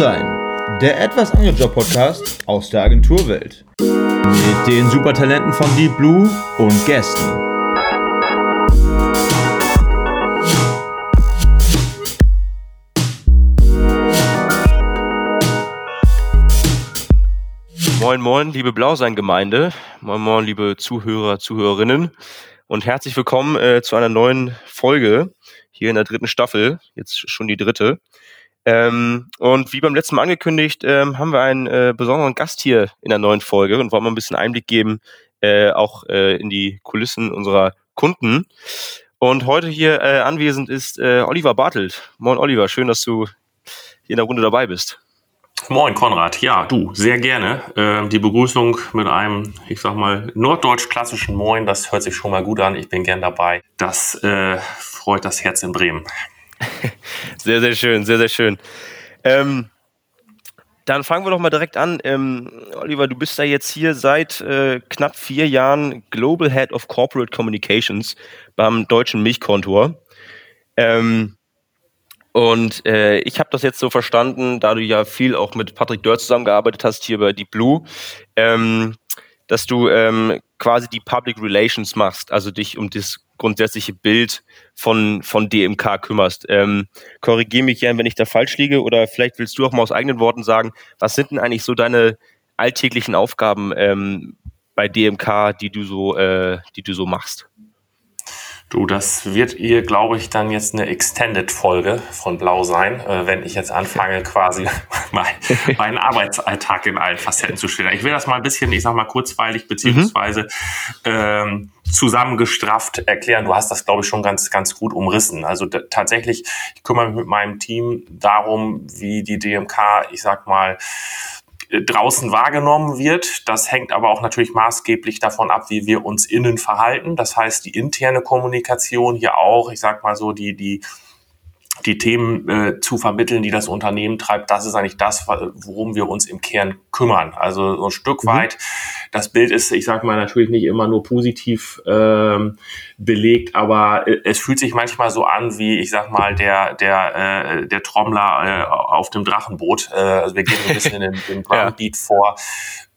sein, der etwas andere Job-Podcast aus der Agenturwelt. Mit den Supertalenten von Deep Blue und Gästen. Moin, moin, liebe Blausein-Gemeinde. Moin, moin, liebe Zuhörer, Zuhörerinnen. Und herzlich willkommen äh, zu einer neuen Folge hier in der dritten Staffel. Jetzt schon die dritte. Ähm, und wie beim letzten Mal angekündigt, ähm, haben wir einen äh, besonderen Gast hier in der neuen Folge und wollen mal ein bisschen Einblick geben, äh, auch äh, in die Kulissen unserer Kunden. Und heute hier äh, anwesend ist äh, Oliver Bartelt. Moin Oliver, schön, dass du hier in der Runde dabei bist. Moin Konrad, ja, du, sehr gerne. Äh, die Begrüßung mit einem, ich sag mal, norddeutsch-klassischen Moin, das hört sich schon mal gut an. Ich bin gern dabei. Das äh, freut das Herz in Bremen. sehr, sehr schön, sehr, sehr schön. Ähm, dann fangen wir doch mal direkt an. Ähm, Oliver, du bist da jetzt hier seit äh, knapp vier Jahren Global Head of Corporate Communications beim Deutschen Milchkontor. Ähm, und äh, ich habe das jetzt so verstanden, da du ja viel auch mit Patrick Dörr zusammengearbeitet hast hier bei Deep Blue, ähm, dass du ähm, quasi die Public Relations machst, also dich um das grundsätzliche Bild von, von DMK kümmerst. Ähm, Korrigiere mich gern, wenn ich da falsch liege, oder vielleicht willst du auch mal aus eigenen Worten sagen, was sind denn eigentlich so deine alltäglichen Aufgaben ähm, bei DMK, die du so, äh, die du so machst? Du, das wird ihr, glaube ich, dann jetzt eine Extended-Folge von Blau sein, äh, wenn ich jetzt anfange, quasi mein, meinen Arbeitsalltag in allen Facetten zu stellen. Ich will das mal ein bisschen, ich sag mal, kurzweilig beziehungsweise ähm, zusammengestrafft erklären. Du hast das, glaube ich, schon ganz, ganz gut umrissen. Also tatsächlich, ich kümmere mich mit meinem Team darum, wie die DMK, ich sag mal, draußen wahrgenommen wird. Das hängt aber auch natürlich maßgeblich davon ab, wie wir uns innen verhalten. Das heißt, die interne Kommunikation hier auch, ich sag mal so, die, die die Themen äh, zu vermitteln, die das Unternehmen treibt, das ist eigentlich das, worum wir uns im Kern kümmern. Also so ein Stück mhm. weit, das Bild ist, ich sage mal, natürlich nicht immer nur positiv ähm, belegt, aber äh, es fühlt sich manchmal so an, wie ich sag mal, der, der, äh, der Trommler äh, auf dem Drachenboot. Äh, also wir gehen ein bisschen in den Groundbeat ja. vor.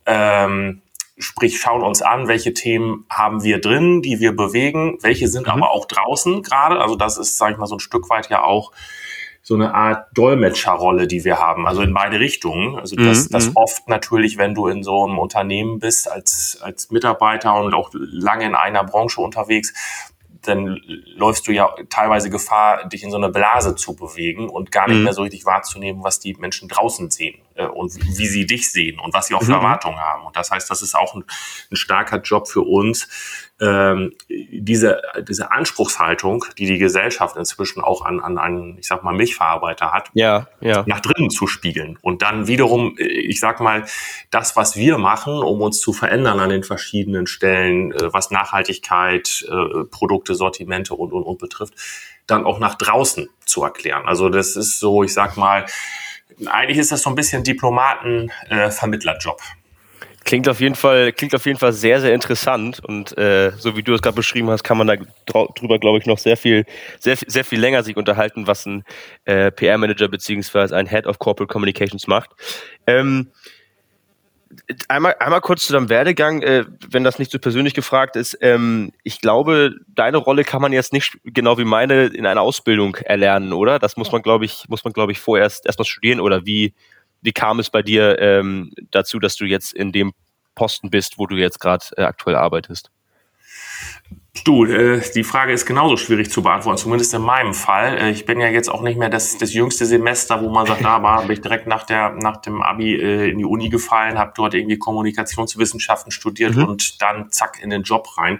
Ähm, Sprich, schauen uns an, welche Themen haben wir drin, die wir bewegen, welche sind mhm. aber auch draußen gerade. Also das ist, sage ich mal, so ein Stück weit ja auch so eine Art Dolmetscherrolle, die wir haben, also in beide Richtungen. Also das, mhm. das mhm. oft natürlich, wenn du in so einem Unternehmen bist als, als Mitarbeiter und auch lange in einer Branche unterwegs, dann läufst du ja teilweise Gefahr, dich in so eine Blase zu bewegen und gar nicht mhm. mehr so richtig wahrzunehmen, was die Menschen draußen sehen äh, und wie sie dich sehen und was sie auch für mhm. Erwartungen haben. Und das heißt, das ist auch ein, ein starker Job für uns, ähm, diese, diese Anspruchshaltung, die die Gesellschaft inzwischen auch an, an einen, ich sag mal, Milchverarbeiter hat, ja, ja. nach drinnen zu spiegeln. Und dann wiederum, äh, ich sag mal, das, was wir machen, um uns zu verändern an den verschiedenen Stellen, äh, was Nachhaltigkeit, äh, Produkte, Sortimente und, und, und betrifft, dann auch nach draußen zu erklären. Also das ist so, ich sag mal, eigentlich ist das so ein bisschen Diplomaten-Vermittlerjob. Äh, Klingt auf jeden Fall, klingt auf jeden Fall sehr, sehr interessant und äh, so wie du es gerade beschrieben hast, kann man da drüber, glaube ich, noch sehr viel, sehr, sehr viel länger sich unterhalten, was ein äh, PR-Manager beziehungsweise ein Head of Corporate Communications macht. Ähm, einmal, einmal kurz zu deinem Werdegang, äh, wenn das nicht so persönlich gefragt ist. Ähm, ich glaube, deine Rolle kann man jetzt nicht genau wie meine in einer Ausbildung erlernen, oder? Das muss man, glaube ich, muss man, glaube ich, vorerst erstmal studieren oder wie, wie kam es bei dir ähm, dazu, dass du jetzt in dem Posten bist, wo du jetzt gerade äh, aktuell arbeitest? Du, äh, die Frage ist genauso schwierig zu beantworten, zumindest in meinem Fall. Äh, ich bin ja jetzt auch nicht mehr das, das jüngste Semester, wo man sagt, da war, bin ich direkt nach, der, nach dem Abi äh, in die Uni gefallen, habe dort irgendwie Kommunikationswissenschaften studiert mhm. und dann zack in den Job rein.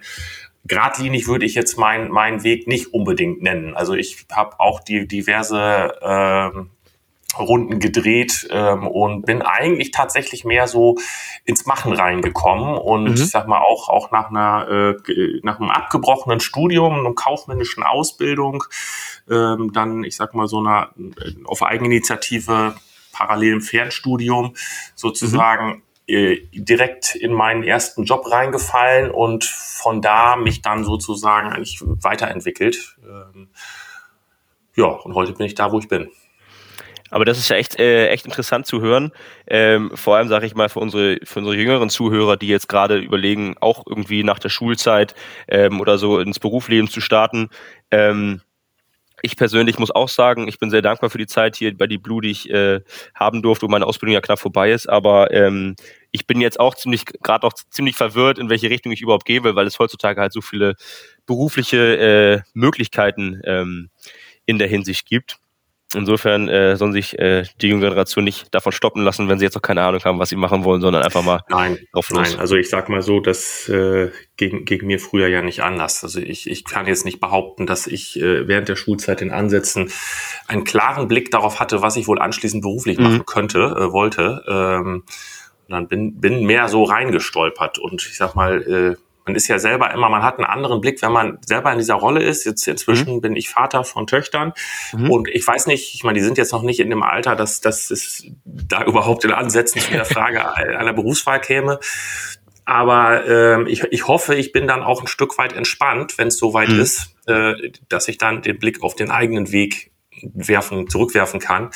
Gradlinig würde ich jetzt meinen mein Weg nicht unbedingt nennen. Also ich habe auch die diverse äh, Runden gedreht ähm, und bin eigentlich tatsächlich mehr so ins Machen reingekommen und mhm. ich sag mal auch auch nach einer äh, nach einem abgebrochenen Studium, einer kaufmännischen Ausbildung, ähm, dann ich sag mal so einer äh, auf Eigeninitiative parallel im Fernstudium sozusagen mhm. äh, direkt in meinen ersten Job reingefallen und von da mich dann sozusagen eigentlich weiterentwickelt. Ähm, ja, und heute bin ich da, wo ich bin. Aber das ist ja echt, äh, echt interessant zu hören. Ähm, vor allem, sage ich mal, für unsere, für unsere jüngeren Zuhörer, die jetzt gerade überlegen, auch irgendwie nach der Schulzeit ähm, oder so ins Berufsleben zu starten. Ähm, ich persönlich muss auch sagen, ich bin sehr dankbar für die Zeit hier bei die Blue, die ich äh, haben durfte, wo meine Ausbildung ja knapp vorbei ist. Aber ähm, ich bin jetzt auch ziemlich, gerade auch ziemlich verwirrt, in welche Richtung ich überhaupt gehe, weil es heutzutage halt so viele berufliche äh, Möglichkeiten ähm, in der Hinsicht gibt. Insofern äh, sollen sich äh, die junge Generation nicht davon stoppen lassen, wenn sie jetzt noch keine Ahnung haben, was sie machen wollen, sondern einfach mal nein, drauf los. Nein, also ich sag mal so, das äh, gegen, gegen mir früher ja nicht anders. Also ich, ich kann jetzt nicht behaupten, dass ich äh, während der Schulzeit in Ansätzen einen klaren Blick darauf hatte, was ich wohl anschließend beruflich mhm. machen könnte, äh, wollte. Ähm, und dann bin, bin mehr so reingestolpert und ich sag mal, äh, man ist ja selber immer, man hat einen anderen Blick, wenn man selber in dieser Rolle ist. Jetzt inzwischen mhm. bin ich Vater von Töchtern mhm. und ich weiß nicht, ich meine, die sind jetzt noch nicht in dem Alter, dass dass es da überhaupt in Ansätzen zu der Frage einer Berufswahl käme. Aber äh, ich, ich hoffe, ich bin dann auch ein Stück weit entspannt, wenn es soweit mhm. ist, äh, dass ich dann den Blick auf den eigenen Weg werfen, zurückwerfen kann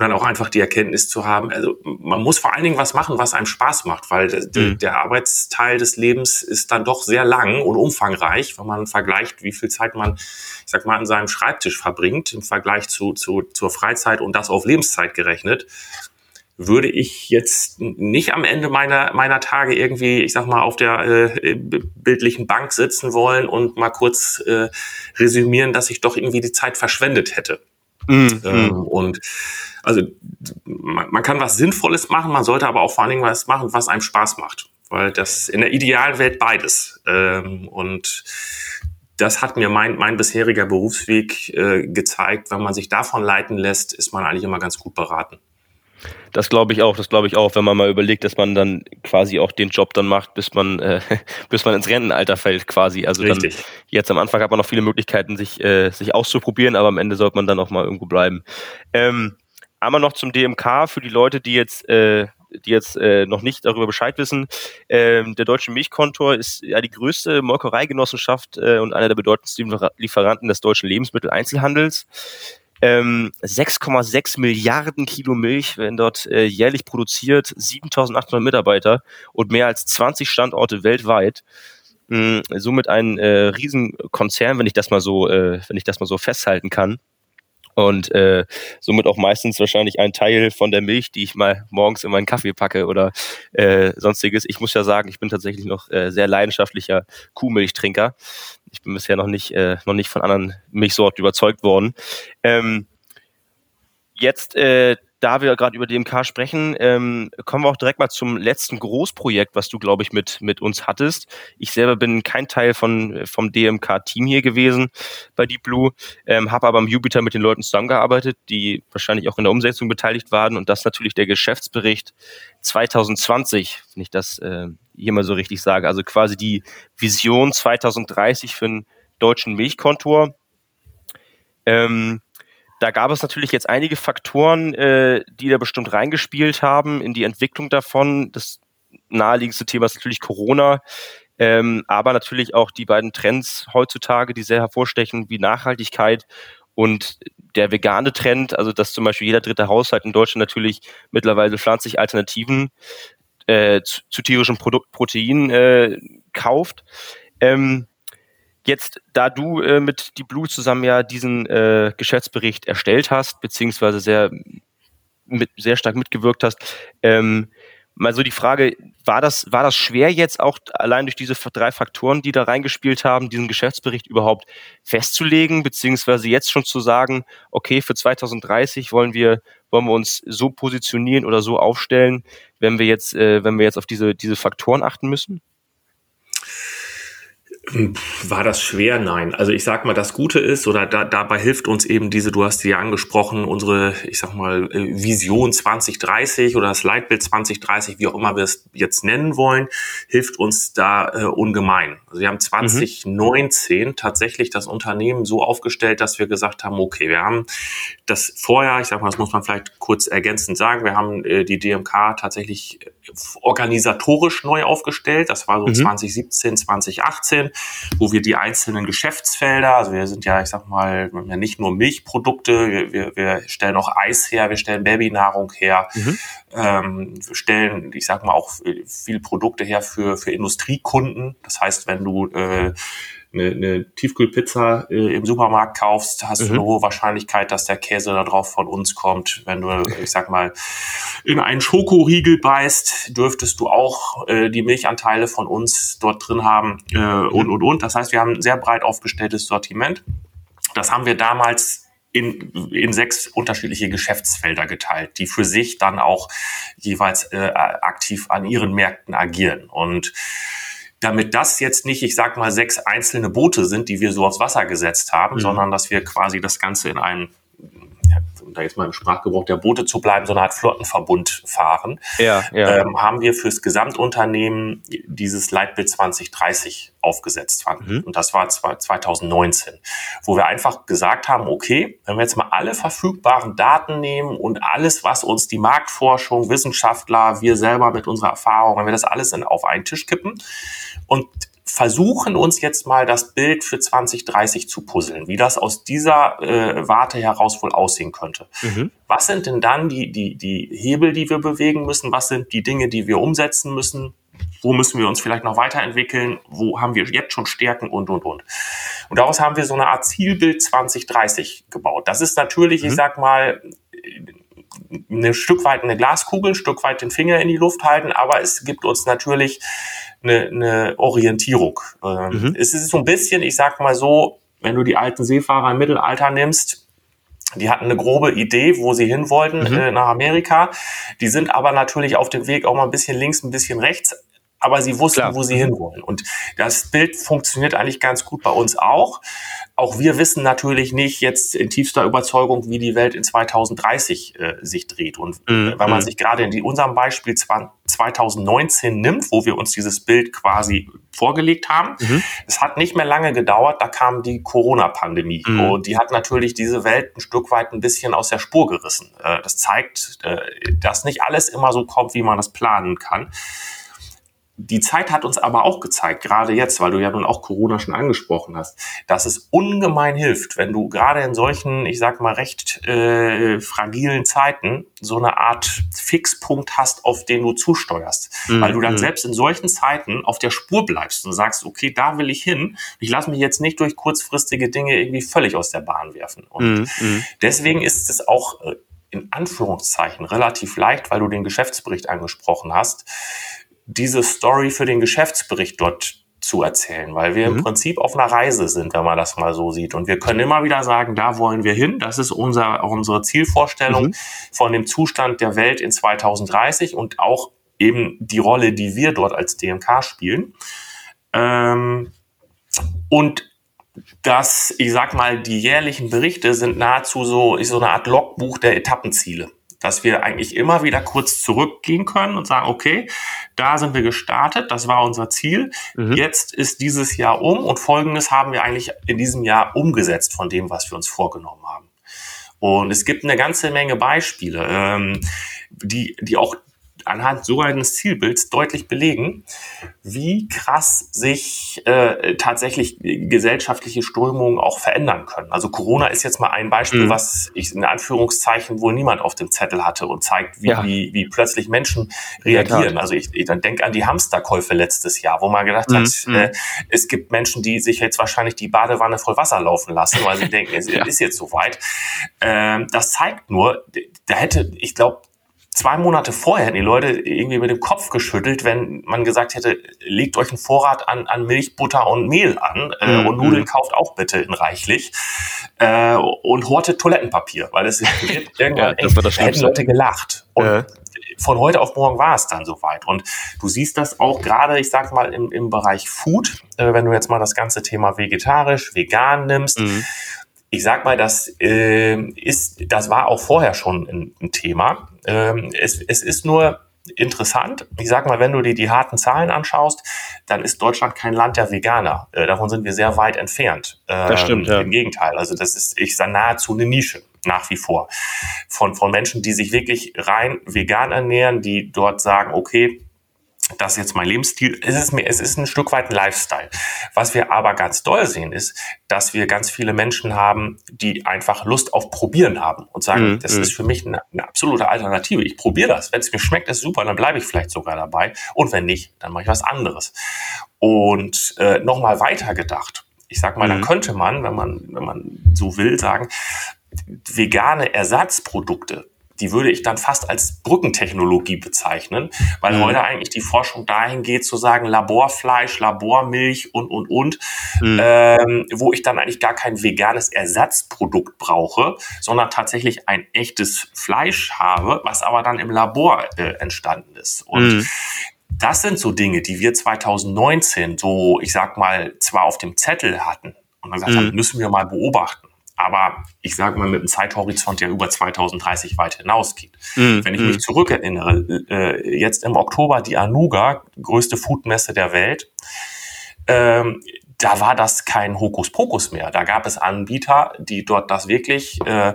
dann auch einfach die Erkenntnis zu haben, also man muss vor allen Dingen was machen, was einem Spaß macht, weil mhm. der Arbeitsteil des Lebens ist dann doch sehr lang und umfangreich, wenn man vergleicht, wie viel Zeit man, ich sag mal, an seinem Schreibtisch verbringt im Vergleich zu, zu zur Freizeit und das auf Lebenszeit gerechnet würde ich jetzt nicht am Ende meiner, meiner Tage irgendwie, ich sag mal, auf der äh, bildlichen Bank sitzen wollen und mal kurz äh, resümieren, dass ich doch irgendwie die Zeit verschwendet hätte. Mhm. Ähm, und also man, man, kann was Sinnvolles machen, man sollte aber auch vor allen Dingen was machen, was einem Spaß macht. Weil das in der idealen Welt beides. Ähm, und das hat mir mein, mein bisheriger Berufsweg äh, gezeigt. Wenn man sich davon leiten lässt, ist man eigentlich immer ganz gut beraten. Das glaube ich auch, das glaube ich auch, wenn man mal überlegt, dass man dann quasi auch den Job dann macht, bis man, äh, bis man ins Rentenalter fällt quasi. Also Richtig. dann jetzt am Anfang hat man noch viele Möglichkeiten, sich, äh, sich auszuprobieren, aber am Ende sollte man dann auch mal irgendwo bleiben. Ähm, einmal noch zum DMK für die Leute, die jetzt äh, die jetzt äh, noch nicht darüber Bescheid wissen. Ähm, der Deutsche Milchkontor ist ja die größte Molkereigenossenschaft äh, und einer der bedeutendsten Lieferanten des deutschen Lebensmitteleinzelhandels. Ähm, 6,6 Milliarden Kilo Milch werden dort äh, jährlich produziert, 7800 Mitarbeiter und mehr als 20 Standorte weltweit. Ähm, somit ein äh, Riesenkonzern, wenn ich das mal so, äh, wenn ich das mal so festhalten kann und äh, somit auch meistens wahrscheinlich ein Teil von der Milch, die ich mal morgens in meinen Kaffee packe oder äh, sonstiges. Ich muss ja sagen, ich bin tatsächlich noch äh, sehr leidenschaftlicher Kuhmilchtrinker. Ich bin bisher noch nicht äh, noch nicht von anderen Milchsorten überzeugt worden. Ähm, jetzt äh, da wir gerade über DMK sprechen, ähm, kommen wir auch direkt mal zum letzten Großprojekt, was du, glaube ich, mit, mit uns hattest. Ich selber bin kein Teil von, vom DMK-Team hier gewesen bei Deep Blue, ähm, habe aber am Jupiter mit den Leuten zusammengearbeitet, die wahrscheinlich auch in der Umsetzung beteiligt waren. Und das natürlich der Geschäftsbericht 2020, wenn ich das äh, hier mal so richtig sage. Also quasi die Vision 2030 für einen deutschen Milchkontor. Ähm, da gab es natürlich jetzt einige Faktoren, äh, die da bestimmt reingespielt haben in die Entwicklung davon. Das naheliegendste Thema ist natürlich Corona, ähm, aber natürlich auch die beiden Trends heutzutage, die sehr hervorstechen, wie Nachhaltigkeit und der vegane Trend, also dass zum Beispiel jeder dritte Haushalt in Deutschland natürlich mittlerweile pflanzliche Alternativen äh, zu, zu tierischen Produkt, Proteinen äh, kauft. Ähm, Jetzt, da du äh, mit die Blue zusammen ja diesen äh, Geschäftsbericht erstellt hast, beziehungsweise sehr, mit, sehr stark mitgewirkt hast, ähm, mal so die Frage, war das, war das schwer jetzt auch allein durch diese drei Faktoren, die da reingespielt haben, diesen Geschäftsbericht überhaupt festzulegen, beziehungsweise jetzt schon zu sagen, okay, für 2030 wollen wir, wollen wir uns so positionieren oder so aufstellen, wenn wir jetzt, äh, wenn wir jetzt auf diese, diese Faktoren achten müssen? War das schwer? Nein. Also ich sag mal, das Gute ist, oder da, dabei hilft uns eben diese, du hast sie ja angesprochen, unsere, ich sag mal, äh, Vision 2030 oder das Leitbild 2030, wie auch immer wir es jetzt nennen wollen, hilft uns da äh, ungemein. Also wir haben 2019 mhm. tatsächlich das Unternehmen so aufgestellt, dass wir gesagt haben, okay, wir haben das vorher, ich sag mal, das muss man vielleicht kurz ergänzend sagen, wir haben äh, die DMK tatsächlich organisatorisch neu aufgestellt. Das war so mhm. 2017, 2018 wo wir die einzelnen Geschäftsfelder, also wir sind ja, ich sag mal, ja nicht nur Milchprodukte, wir, wir, wir stellen auch Eis her, wir stellen Babynahrung her, mhm. ähm, wir stellen, ich sag mal, auch viel Produkte her für, für Industriekunden. Das heißt, wenn du äh, eine, eine Tiefkühlpizza äh, im Supermarkt kaufst, hast mhm. du eine hohe Wahrscheinlichkeit, dass der Käse da drauf von uns kommt. Wenn du, ich sag mal, in einen Schokoriegel beißt, dürftest du auch äh, die Milchanteile von uns dort drin haben äh, und, und, und. Das heißt, wir haben ein sehr breit aufgestelltes Sortiment. Das haben wir damals in, in sechs unterschiedliche Geschäftsfelder geteilt, die für sich dann auch jeweils äh, aktiv an ihren Märkten agieren. Und damit das jetzt nicht, ich sag mal, sechs einzelne Boote sind, die wir so aufs Wasser gesetzt haben, mhm. sondern dass wir quasi das Ganze in einen um da jetzt mal im Sprachgebrauch der Boote zu bleiben, so eine Art Flottenverbund fahren, ja, ja. Ähm, haben wir fürs Gesamtunternehmen dieses Leitbild 2030 aufgesetzt. Mhm. Und das war 2019, wo wir einfach gesagt haben, okay, wenn wir jetzt mal alle verfügbaren Daten nehmen und alles, was uns die Marktforschung, Wissenschaftler, wir selber mit unserer Erfahrung, wenn wir das alles in, auf einen Tisch kippen und versuchen uns jetzt mal das Bild für 2030 zu puzzeln, wie das aus dieser äh, Warte heraus wohl aussehen könnte. Mhm. Was sind denn dann die, die, die Hebel, die wir bewegen müssen? Was sind die Dinge, die wir umsetzen müssen? Wo müssen wir uns vielleicht noch weiterentwickeln? Wo haben wir jetzt schon Stärken und, und, und. Und daraus haben wir so eine Art Zielbild 2030 gebaut. Das ist natürlich, mhm. ich sag mal, ein Stück weit eine Glaskugel, ein Stück weit den Finger in die Luft halten, aber es gibt uns natürlich eine, eine Orientierung. Ähm, mhm. Es ist so ein bisschen, ich sag mal so, wenn du die alten Seefahrer im Mittelalter nimmst, die hatten eine grobe Idee, wo sie hin wollten, mhm. äh, nach Amerika. Die sind aber natürlich auf dem Weg auch mal ein bisschen links, ein bisschen rechts aber sie wussten, Klar. wo sie hinwollen. Und das Bild funktioniert eigentlich ganz gut bei uns auch. Auch wir wissen natürlich nicht jetzt in tiefster Überzeugung, wie die Welt in 2030 äh, sich dreht. Und mhm. wenn man mhm. sich gerade in die, unserem Beispiel 2019 nimmt, wo wir uns dieses Bild quasi vorgelegt haben, mhm. es hat nicht mehr lange gedauert, da kam die Corona-Pandemie. Mhm. Und die hat natürlich diese Welt ein Stück weit ein bisschen aus der Spur gerissen. Äh, das zeigt, äh, dass nicht alles immer so kommt, wie man das planen kann. Die Zeit hat uns aber auch gezeigt, gerade jetzt, weil du ja nun auch Corona schon angesprochen hast, dass es ungemein hilft, wenn du gerade in solchen, ich sag mal, recht äh, fragilen Zeiten so eine Art Fixpunkt hast, auf den du zusteuerst. Mhm. Weil du dann mhm. selbst in solchen Zeiten auf der Spur bleibst und sagst, okay, da will ich hin. Ich lasse mich jetzt nicht durch kurzfristige Dinge irgendwie völlig aus der Bahn werfen. Und mhm. mhm. deswegen ist es auch äh, in Anführungszeichen relativ leicht, weil du den Geschäftsbericht angesprochen hast, diese Story für den Geschäftsbericht dort zu erzählen, weil wir mhm. im Prinzip auf einer Reise sind, wenn man das mal so sieht. Und wir können immer wieder sagen, da wollen wir hin. Das ist unser, unsere Zielvorstellung mhm. von dem Zustand der Welt in 2030 und auch eben die Rolle, die wir dort als DMK spielen. Ähm, und das, ich sag mal, die jährlichen Berichte sind nahezu so, so eine Art Logbuch der Etappenziele dass wir eigentlich immer wieder kurz zurückgehen können und sagen, okay, da sind wir gestartet, das war unser Ziel. Mhm. Jetzt ist dieses Jahr um und Folgendes haben wir eigentlich in diesem Jahr umgesetzt von dem, was wir uns vorgenommen haben. Und es gibt eine ganze Menge Beispiele, ähm, die, die auch anhand so eines Zielbilds deutlich belegen, wie krass sich äh, tatsächlich gesellschaftliche Strömungen auch verändern können. Also Corona ist jetzt mal ein Beispiel, mhm. was ich in Anführungszeichen wohl niemand auf dem Zettel hatte und zeigt, wie, ja. wie, wie plötzlich Menschen reagieren. Ja, also ich, ich dann denke an die Hamsterkäufe letztes Jahr, wo man gedacht mhm. hat, mhm. äh, es gibt Menschen, die sich jetzt wahrscheinlich die Badewanne voll Wasser laufen lassen, weil sie denken, es ja. ist jetzt soweit. Ähm, das zeigt nur, da hätte, ich glaube, zwei Monate vorher hätten die Leute irgendwie mit dem Kopf geschüttelt, wenn man gesagt hätte, legt euch einen Vorrat an, an Milch, Butter und Mehl an äh, mhm. und Nudeln kauft auch bitte in reichlich äh, und hortet Toilettenpapier, weil es wird irgendwann ja, das echt, hätten Leute gelacht. Und ja. von heute auf morgen war es dann soweit. Und du siehst das auch gerade, ich sag mal, im, im Bereich Food, äh, wenn du jetzt mal das ganze Thema vegetarisch, vegan nimmst, mhm ich sag mal, das äh, ist, das war auch vorher schon ein, ein Thema. Ähm, es, es ist nur interessant. Ich sag mal, wenn du dir die harten Zahlen anschaust, dann ist Deutschland kein Land der Veganer. Äh, davon sind wir sehr weit entfernt. Ähm, das stimmt, ja. Im Gegenteil. Also das ist, ich sage nahezu eine Nische nach wie vor von, von Menschen, die sich wirklich rein vegan ernähren, die dort sagen, okay, das ist jetzt mein Lebensstil. Es ist, mir, es ist ein Stück weit ein Lifestyle. Was wir aber ganz doll sehen, ist, dass wir ganz viele Menschen haben, die einfach Lust auf Probieren haben und sagen, mm, das mm. ist für mich eine, eine, absolute Alternative. Ich probiere das. Wenn es mir schmeckt, ist super, dann bleibe ich vielleicht sogar dabei. Und wenn nicht, dann mache ich was anderes. Und äh, nochmal weiter gedacht. Ich sag mal, mm. da mhm. könnte man, wenn man, wenn man so will, sagen, vegane Ersatzprodukte die würde ich dann fast als Brückentechnologie bezeichnen, weil mhm. heute eigentlich die Forschung dahin geht zu sagen, Laborfleisch, Labormilch und, und, und, mhm. ähm, wo ich dann eigentlich gar kein veganes Ersatzprodukt brauche, sondern tatsächlich ein echtes Fleisch habe, was aber dann im Labor äh, entstanden ist. Und mhm. das sind so Dinge, die wir 2019 so, ich sag mal, zwar auf dem Zettel hatten und dann gesagt haben, mhm. müssen wir mal beobachten aber ich sage mal mit einem Zeithorizont, der über 2030 weit hinausgeht. Mm, Wenn ich mm. mich zurückerinnere, äh, jetzt im Oktober die Anuga, größte Foodmesse der Welt, ähm, da war das kein Hokuspokus mehr. Da gab es Anbieter, die dort das wirklich äh,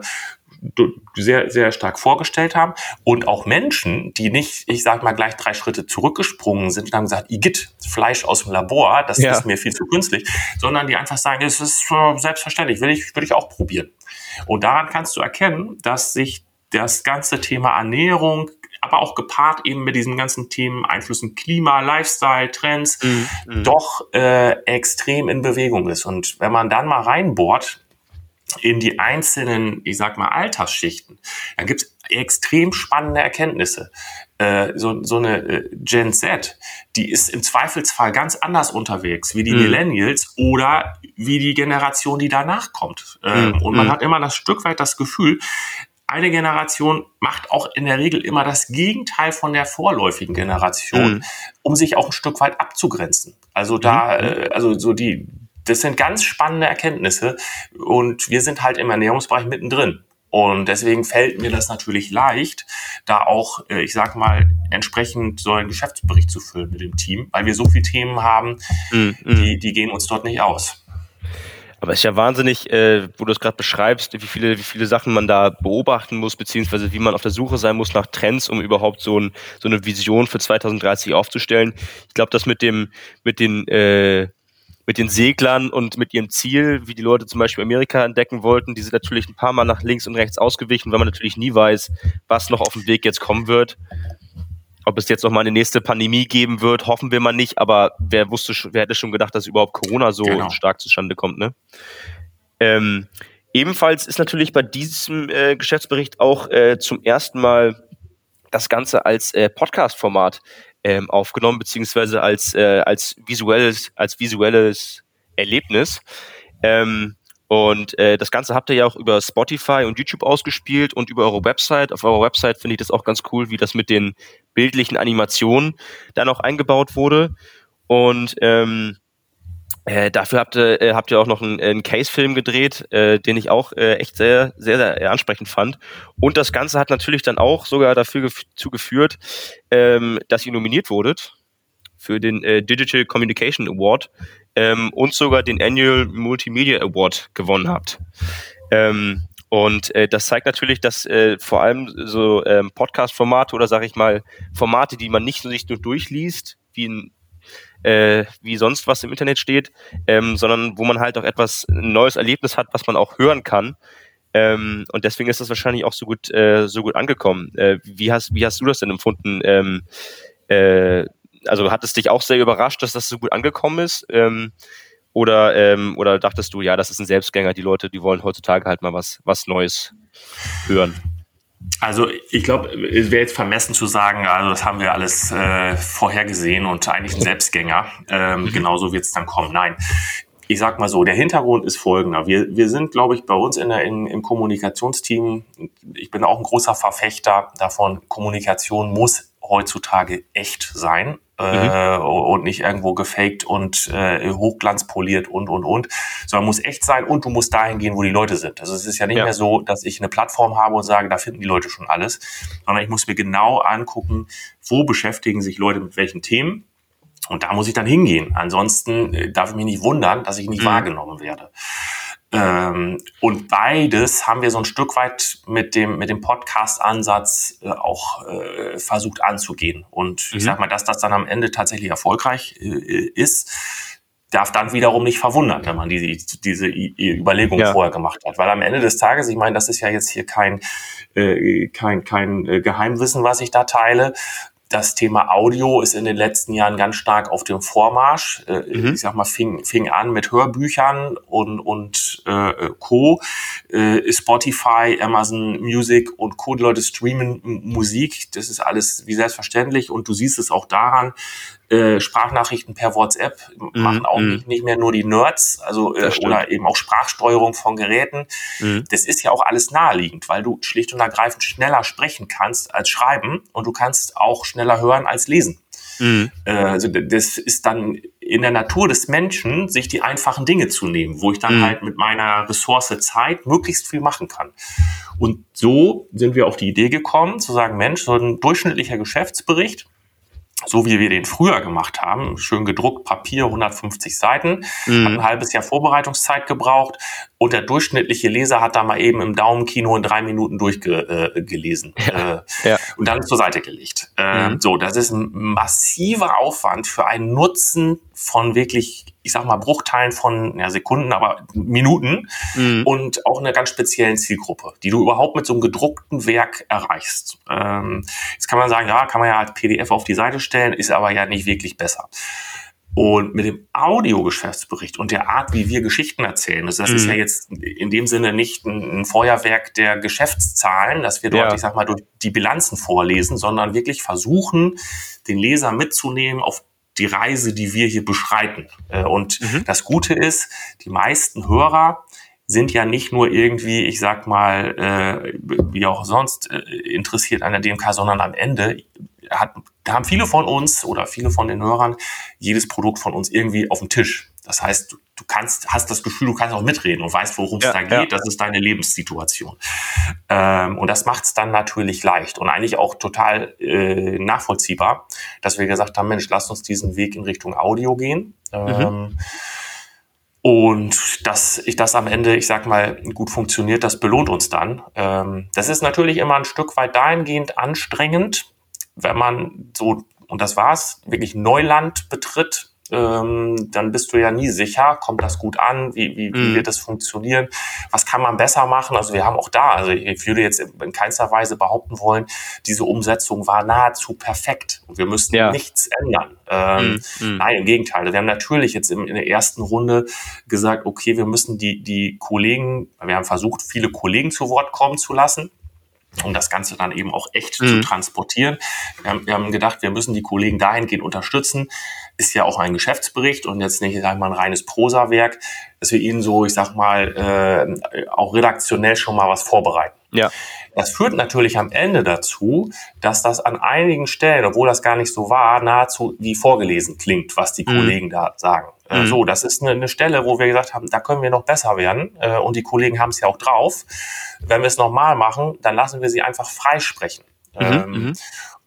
sehr, sehr stark vorgestellt haben. Und auch Menschen, die nicht, ich sag mal, gleich drei Schritte zurückgesprungen sind und haben gesagt, Igitt, Fleisch aus dem Labor, das ja. ist mir viel zu künstlich, sondern die einfach sagen, es ist selbstverständlich, will ich, würde ich auch probieren. Und daran kannst du erkennen, dass sich das ganze Thema Ernährung, aber auch gepaart eben mit diesen ganzen Themen Einflüssen Klima, Lifestyle, Trends, mhm. mhm. doch äh, extrem in Bewegung ist. Und wenn man dann mal reinbohrt, in die einzelnen, ich sag mal, Altersschichten, dann gibt es extrem spannende Erkenntnisse. Äh, so, so eine äh, Gen Z, die ist im Zweifelsfall ganz anders unterwegs wie die mhm. Millennials oder wie die Generation, die danach kommt. Ähm, mhm. Und man mhm. hat immer das Stück weit das Gefühl, eine Generation macht auch in der Regel immer das Gegenteil von der vorläufigen Generation, mhm. um sich auch ein Stück weit abzugrenzen. Also da, mhm. äh, also so die, das sind ganz spannende Erkenntnisse und wir sind halt im Ernährungsbereich mittendrin. Und deswegen fällt mir das natürlich leicht, da auch, äh, ich sag mal, entsprechend so einen Geschäftsbericht zu füllen mit dem Team, weil wir so viele Themen haben, mm. Die, die gehen uns dort nicht aus. Aber es ist ja wahnsinnig, äh, wo du es gerade beschreibst, wie viele, wie viele Sachen man da beobachten muss, beziehungsweise wie man auf der Suche sein muss nach Trends, um überhaupt so, ein, so eine Vision für 2030 aufzustellen. Ich glaube, das mit dem, mit den äh, mit den Seglern und mit ihrem Ziel, wie die Leute zum Beispiel Amerika entdecken wollten, die sind natürlich ein paar Mal nach links und rechts ausgewichen, weil man natürlich nie weiß, was noch auf dem Weg jetzt kommen wird. Ob es jetzt noch mal eine nächste Pandemie geben wird, hoffen wir mal nicht, aber wer wusste, wer hätte schon gedacht, dass überhaupt Corona so genau. stark zustande kommt, ne? Ähm, ebenfalls ist natürlich bei diesem äh, Geschäftsbericht auch äh, zum ersten Mal das Ganze als äh, Podcast-Format ähm, aufgenommen, beziehungsweise als, äh, als visuelles, als visuelles Erlebnis. Ähm, und äh, das Ganze habt ihr ja auch über Spotify und YouTube ausgespielt und über eure Website. Auf eurer Website finde ich das auch ganz cool, wie das mit den bildlichen Animationen dann auch eingebaut wurde. Und ähm, äh, dafür habt ihr, äh, habt ihr auch noch einen, einen Case-Film gedreht, äh, den ich auch äh, echt sehr, sehr, sehr ansprechend fand. Und das Ganze hat natürlich dann auch sogar dafür gef zugeführt, ähm, dass ihr nominiert wurdet für den äh, Digital Communication Award ähm, und sogar den Annual Multimedia Award gewonnen habt. Ähm, und äh, das zeigt natürlich, dass äh, vor allem so ähm, Podcast-Formate oder sage ich mal Formate, die man nicht so sich nur durchliest, wie ein äh, wie sonst was im Internet steht, ähm, sondern wo man halt auch etwas ein neues Erlebnis hat, was man auch hören kann. Ähm, und deswegen ist das wahrscheinlich auch so gut äh, so gut angekommen. Äh, wie hast wie hast du das denn empfunden? Ähm, äh, also hat es dich auch sehr überrascht, dass das so gut angekommen ist? Ähm, oder, ähm, oder dachtest du, ja, das ist ein Selbstgänger, die Leute, die wollen heutzutage halt mal was, was Neues hören? Also ich glaube, es wäre jetzt vermessen zu sagen, also das haben wir alles äh, vorhergesehen und eigentlich ein Selbstgänger. Ähm, mhm. Genauso wird es dann kommen. Nein, ich sag mal so, der Hintergrund ist folgender. Wir, wir sind, glaube ich, bei uns in der, in, im Kommunikationsteam, ich bin auch ein großer Verfechter davon, Kommunikation muss heutzutage echt sein äh, mhm. und nicht irgendwo gefaked und äh, hochglanzpoliert und und und, sondern muss echt sein und du musst dahin gehen, wo die Leute sind. Also es ist ja nicht ja. mehr so, dass ich eine Plattform habe und sage, da finden die Leute schon alles, sondern ich muss mir genau angucken, wo beschäftigen sich Leute mit welchen Themen und da muss ich dann hingehen. Ansonsten äh, darf ich mich nicht wundern, dass ich nicht mhm. wahrgenommen werde. Ähm, und beides haben wir so ein Stück weit mit dem, mit dem Podcast-Ansatz äh, auch äh, versucht anzugehen. Und mhm. ich sag mal, dass das dann am Ende tatsächlich erfolgreich äh, ist, darf dann wiederum nicht verwundern, wenn man diese, diese Überlegung ja. vorher gemacht hat. Weil am Ende des Tages, ich meine, das ist ja jetzt hier kein, äh, kein, kein äh, Geheimwissen, was ich da teile, das Thema Audio ist in den letzten Jahren ganz stark auf dem Vormarsch. Äh, mhm. Ich sag mal, fing, fing an mit Hörbüchern und, und äh, Co. Äh, Spotify, Amazon Music und Co. Die Leute streamen Musik. Das ist alles wie selbstverständlich und du siehst es auch daran, äh, Sprachnachrichten per WhatsApp mhm. machen auch mhm. nicht, nicht mehr nur die Nerds, also äh, oder eben auch Sprachsteuerung von Geräten. Mhm. Das ist ja auch alles naheliegend, weil du schlicht und ergreifend schneller sprechen kannst als schreiben und du kannst auch schneller hören als lesen. Mhm. Äh, also das ist dann in der Natur des Menschen, sich die einfachen Dinge zu nehmen, wo ich dann mhm. halt mit meiner Ressource Zeit möglichst viel machen kann. Und so sind wir auf die Idee gekommen, zu sagen, Mensch, so ein durchschnittlicher Geschäftsbericht, so wie wir den früher gemacht haben, schön gedruckt, Papier, 150 Seiten, mhm. hat ein halbes Jahr Vorbereitungszeit gebraucht und der durchschnittliche Leser hat da mal eben im Daumenkino in drei Minuten durchgelesen äh, ja. äh, ja. und dann zur Seite gelegt. Äh, mhm. So, das ist ein massiver Aufwand für einen Nutzen von wirklich, ich sag mal, Bruchteilen von ja, Sekunden, aber Minuten mhm. und auch einer ganz speziellen Zielgruppe, die du überhaupt mit so einem gedruckten Werk erreichst. Ähm, jetzt kann man sagen, ja, kann man ja als PDF auf die Seite stellen, ist aber ja nicht wirklich besser. Und mit dem Audiogeschäftsbericht und der Art, wie wir Geschichten erzählen, also das mhm. ist ja jetzt in dem Sinne nicht ein, ein, Feuerwerk der Geschäftszahlen, dass wir dort, ja. ich sag mal, durch die Bilanzen vorlesen, sondern wirklich versuchen, den Leser mitzunehmen auf die Reise, die wir hier beschreiten. Äh, und mhm. das Gute ist, die meisten Hörer sind ja nicht nur irgendwie, ich sag mal, äh, wie auch sonst äh, interessiert an der DMK, sondern am Ende hat, haben viele von uns oder viele von den Hörern jedes Produkt von uns irgendwie auf dem Tisch. Das heißt, du, du kannst, hast das Gefühl, du kannst auch mitreden und weißt, worum es ja, da geht. Ja. Das ist deine Lebenssituation. Ähm, und das macht es dann natürlich leicht und eigentlich auch total äh, nachvollziehbar, dass wir gesagt haben, Mensch, lass uns diesen Weg in Richtung Audio gehen. Mhm. Ähm, und dass ich das am Ende, ich sag mal, gut funktioniert, das belohnt uns dann. Ähm, das ist natürlich immer ein Stück weit dahingehend anstrengend, wenn man so, und das war's, wirklich Neuland betritt, ähm, dann bist du ja nie sicher, kommt das gut an, wie, wie, wie mhm. wird das funktionieren, was kann man besser machen. Also wir haben auch da, also ich würde jetzt in keinster Weise behaupten wollen, diese Umsetzung war nahezu perfekt und wir müssten ja. nichts ändern. Ähm, mhm. Nein, im Gegenteil. Wir haben natürlich jetzt in, in der ersten Runde gesagt, okay, wir müssen die, die Kollegen, wir haben versucht, viele Kollegen zu Wort kommen zu lassen um das Ganze dann eben auch echt mhm. zu transportieren. Wir haben, wir haben, gedacht, wir müssen die Kollegen dahingehend unterstützen. Ist ja auch ein Geschäftsbericht und jetzt nicht, sag mal, ein reines Prosawerk, dass wir ihnen so, ich sag mal, äh, auch redaktionell schon mal was vorbereiten. Ja. Das führt natürlich am Ende dazu, dass das an einigen Stellen, obwohl das gar nicht so war, nahezu wie vorgelesen klingt, was die mhm. Kollegen da sagen. Äh, mhm. So, das ist eine, eine, Stelle, wo wir gesagt haben, da können wir noch besser werden. Äh, und die Kollegen haben es ja auch drauf. Wenn wir es nochmal machen, dann lassen wir sie einfach freisprechen. Mhm. Ähm, mhm.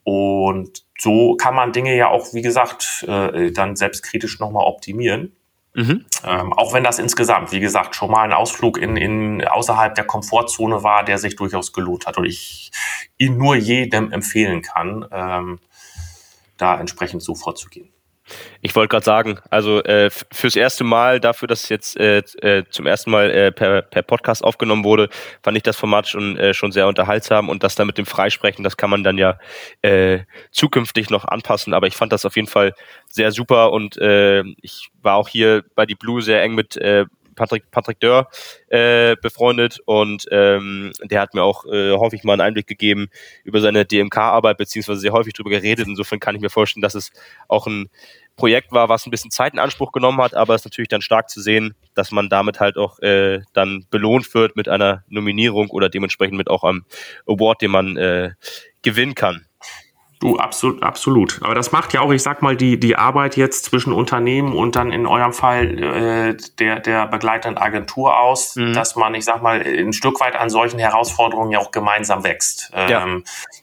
und so kann man Dinge ja auch, wie gesagt, äh, dann selbstkritisch nochmal optimieren. Mhm. Ähm, auch wenn das insgesamt, wie gesagt, schon mal ein Ausflug in, in außerhalb der Komfortzone war, der sich durchaus gelohnt hat und ich ihn nur jedem empfehlen kann, ähm, da entsprechend so vorzugehen. Ich wollte gerade sagen, also äh, fürs erste Mal, dafür, dass es jetzt äh, äh, zum ersten Mal äh, per, per Podcast aufgenommen wurde, fand ich das Format schon, äh, schon sehr unterhaltsam und das da mit dem Freisprechen, das kann man dann ja äh, zukünftig noch anpassen. Aber ich fand das auf jeden Fall sehr super und äh, ich war auch hier bei die Blue sehr eng mit äh, Patrick, Patrick Dörr äh, befreundet und ähm, der hat mir auch äh, häufig mal einen Einblick gegeben über seine DMK-Arbeit, beziehungsweise sehr häufig darüber geredet. Insofern kann ich mir vorstellen, dass es auch ein Projekt war, was ein bisschen Zeit in Anspruch genommen hat, aber es ist natürlich dann stark zu sehen, dass man damit halt auch äh, dann belohnt wird mit einer Nominierung oder dementsprechend mit auch einem Award, den man äh, gewinnen kann. Du, absolut, absolut. Aber das macht ja auch, ich sag mal, die, die Arbeit jetzt zwischen Unternehmen und dann in eurem Fall äh, der, der begleitenden Agentur aus, mhm. dass man, ich sag mal, ein Stück weit an solchen Herausforderungen ja auch gemeinsam wächst. Ähm, ja.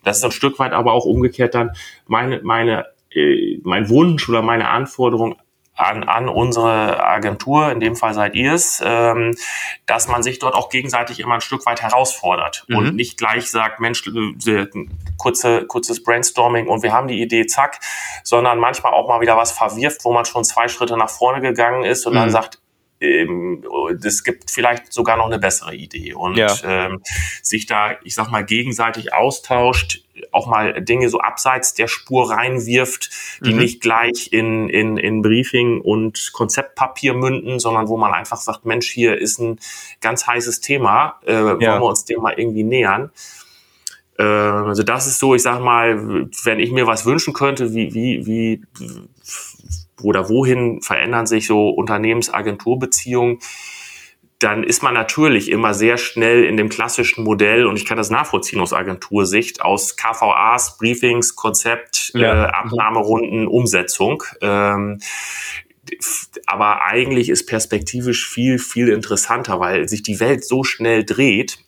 Das ist ein Stück weit aber auch umgekehrt dann meine, meine, äh, mein Wunsch oder meine Anforderung an, an unsere Agentur, in dem Fall seid ihr es, ähm, dass man sich dort auch gegenseitig immer ein Stück weit herausfordert mhm. und nicht gleich sagt, Mensch, äh, kurze, kurzes Brainstorming und wir haben die Idee, zack, sondern manchmal auch mal wieder was verwirft, wo man schon zwei Schritte nach vorne gegangen ist und mhm. dann sagt, es gibt vielleicht sogar noch eine bessere Idee und ja. ähm, sich da, ich sag mal, gegenseitig austauscht, auch mal Dinge so abseits der Spur reinwirft, die mhm. nicht gleich in, in, in Briefing und Konzeptpapier münden, sondern wo man einfach sagt, Mensch, hier ist ein ganz heißes Thema, äh, ja. wollen wir uns dem mal irgendwie nähern. Äh, also das ist so, ich sag mal, wenn ich mir was wünschen könnte, wie, wie, wie oder wohin verändern sich so Unternehmensagenturbeziehungen, dann ist man natürlich immer sehr schnell in dem klassischen Modell, und ich kann das nachvollziehen aus Agentursicht, aus KVAs, Briefings, Konzept, ja. äh, Abnahmerunden, Umsetzung. Ähm, aber eigentlich ist perspektivisch viel, viel interessanter, weil sich die Welt so schnell dreht,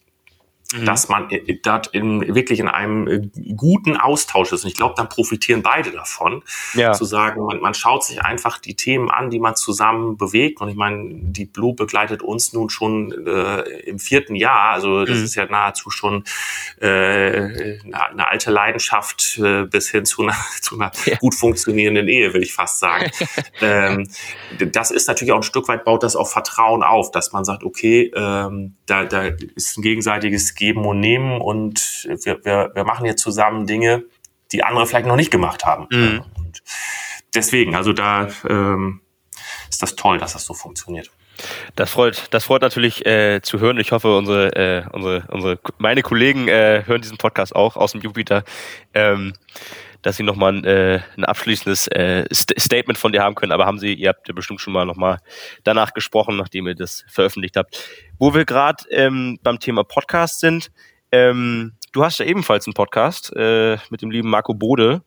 Mhm. dass man äh, dort in, wirklich in einem äh, guten Austausch ist. Und ich glaube, dann profitieren beide davon, ja. zu sagen, man, man schaut sich einfach die Themen an, die man zusammen bewegt. Und ich meine, die Blue begleitet uns nun schon äh, im vierten Jahr. Also das mhm. ist ja nahezu schon äh, eine, eine alte Leidenschaft äh, bis hin zu einer, zu einer ja. gut funktionierenden Ehe, will ich fast sagen. ähm, das ist natürlich auch ein Stück weit, baut das auch Vertrauen auf, dass man sagt, okay, ähm, da, da ist ein gegenseitiges Geben und Nehmen und wir, wir, wir machen jetzt zusammen Dinge, die andere vielleicht noch nicht gemacht haben. Mhm. Und deswegen, also da ähm, ist das toll, dass das so funktioniert. Das freut, das freut natürlich äh, zu hören. Ich hoffe, unsere, äh, unsere, unsere, meine Kollegen äh, hören diesen Podcast auch aus dem Jupiter. Ähm, dass sie nochmal ein, äh, ein abschließendes äh, St Statement von dir haben können, aber haben sie, ihr habt ja bestimmt schon mal nochmal danach gesprochen, nachdem ihr das veröffentlicht habt. Wo wir gerade ähm, beim Thema Podcast sind, ähm, du hast ja ebenfalls einen Podcast äh, mit dem lieben Marco Bode,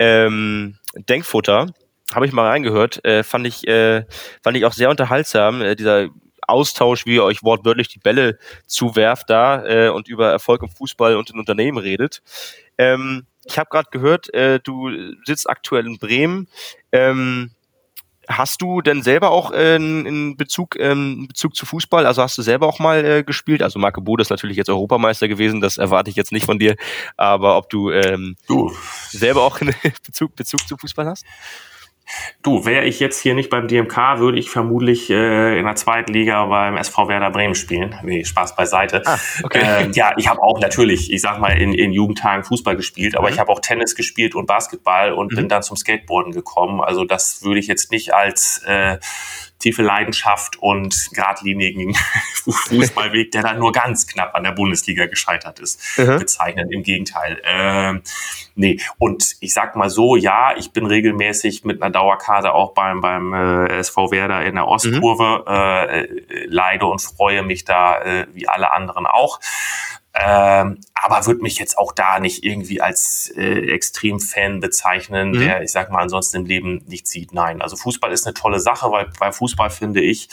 ähm, Denkfutter, habe ich mal reingehört, äh, fand ich äh, fand ich auch sehr unterhaltsam, äh, dieser Austausch, wie ihr euch wortwörtlich die Bälle zuwerft da äh, und über Erfolg im Fußball und in Unternehmen redet. Ähm, ich habe gerade gehört, äh, du sitzt aktuell in Bremen. Ähm, hast du denn selber auch äh, in Bezug, ähm, Bezug zu Fußball, also hast du selber auch mal äh, gespielt? Also Marco Bode ist natürlich jetzt Europameister gewesen, das erwarte ich jetzt nicht von dir, aber ob du, ähm, du. selber auch einen Bezug, Bezug zu Fußball hast? Du, wäre ich jetzt hier nicht beim DMK, würde ich vermutlich äh, in der zweiten Liga beim SV Werder Bremen spielen. Nee, Spaß beiseite. Ah, okay. äh, ja, ich habe auch natürlich, ich sag mal, in, in Jugendtagen Fußball gespielt, aber mhm. ich habe auch Tennis gespielt und Basketball und mhm. bin dann zum Skateboarden gekommen. Also das würde ich jetzt nicht als äh, tiefe Leidenschaft und geradlinigen Fußballweg, der dann nur ganz knapp an der Bundesliga gescheitert ist, mhm. bezeichnen. Im Gegenteil. Ähm, nee, und ich sag mal so, ja, ich bin regelmäßig mit einer Dauerkarte auch beim, beim äh, SV Werder in der Ostkurve, mhm. äh, leide und freue mich da äh, wie alle anderen auch. Ähm, aber würde mich jetzt auch da nicht irgendwie als äh, Extremfan bezeichnen, mhm. der, ich sag mal, ansonsten im Leben nichts sieht. Nein, also Fußball ist eine tolle Sache, weil bei Fußball, finde ich,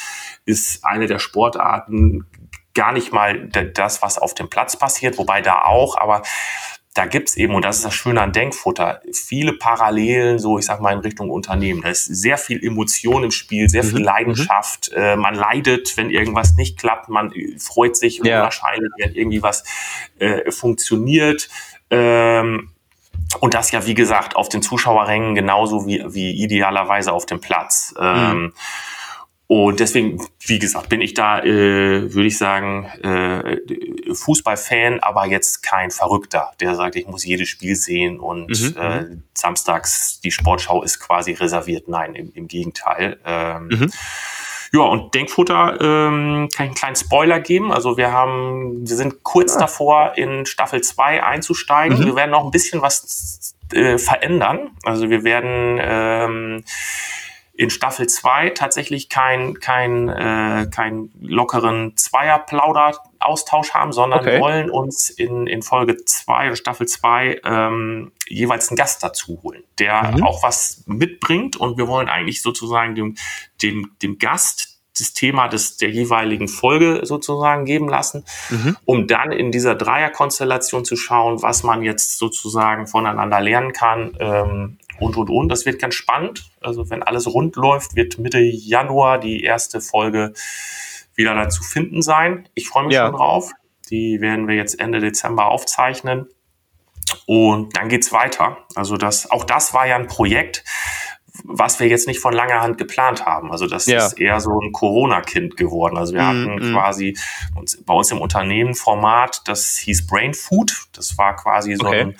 ist eine der Sportarten gar nicht mal das, was auf dem Platz passiert, wobei da auch, aber da gibt's eben, und das ist das Schöne an Denkfutter, viele Parallelen, so ich sag mal, in Richtung Unternehmen. Da ist sehr viel Emotion im Spiel, sehr viel mhm. Leidenschaft. Mhm. Äh, man leidet, wenn irgendwas nicht klappt, man freut sich ja. unwahrscheinlich, wenn irgendwie was äh, funktioniert. Ähm, und das ja, wie gesagt, auf den Zuschauerrängen genauso wie, wie idealerweise auf dem Platz. Ähm, mhm. Und deswegen, wie gesagt, bin ich da, äh, würde ich sagen, äh, Fußballfan, aber jetzt kein Verrückter, der sagt, ich muss jedes Spiel sehen und mhm. äh, mhm. samstags die Sportschau ist quasi reserviert. Nein, im, im Gegenteil. Ähm, mhm. Ja, und Denkfutter ähm, kann ich einen kleinen Spoiler geben. Also wir haben, wir sind kurz ah. davor, in Staffel 2 einzusteigen. Mhm. Wir werden noch ein bisschen was äh, verändern. Also wir werden ähm, in Staffel 2 tatsächlich kein, kein, äh, kein lockeren Zweier-Plauder-Austausch haben, sondern okay. wollen uns in, in Folge 2 oder Staffel 2 ähm, jeweils einen Gast dazu holen, der mhm. auch was mitbringt und wir wollen eigentlich sozusagen dem, dem, dem Gast das Thema des, der jeweiligen Folge sozusagen geben lassen, mhm. um dann in dieser Dreierkonstellation zu schauen, was man jetzt sozusagen voneinander lernen kann, ähm, und, und, und. Das wird ganz spannend. Also wenn alles rund läuft, wird Mitte Januar die erste Folge wieder dazu finden sein. Ich freue mich ja. schon drauf. Die werden wir jetzt Ende Dezember aufzeichnen. Und dann geht's weiter. Also das, auch das war ja ein Projekt, was wir jetzt nicht von langer Hand geplant haben. Also das ja. ist eher so ein Corona-Kind geworden. Also wir mm, hatten mm. quasi uns, bei uns im Unternehmen Format, das hieß Brain Food. Das war quasi so okay. ein,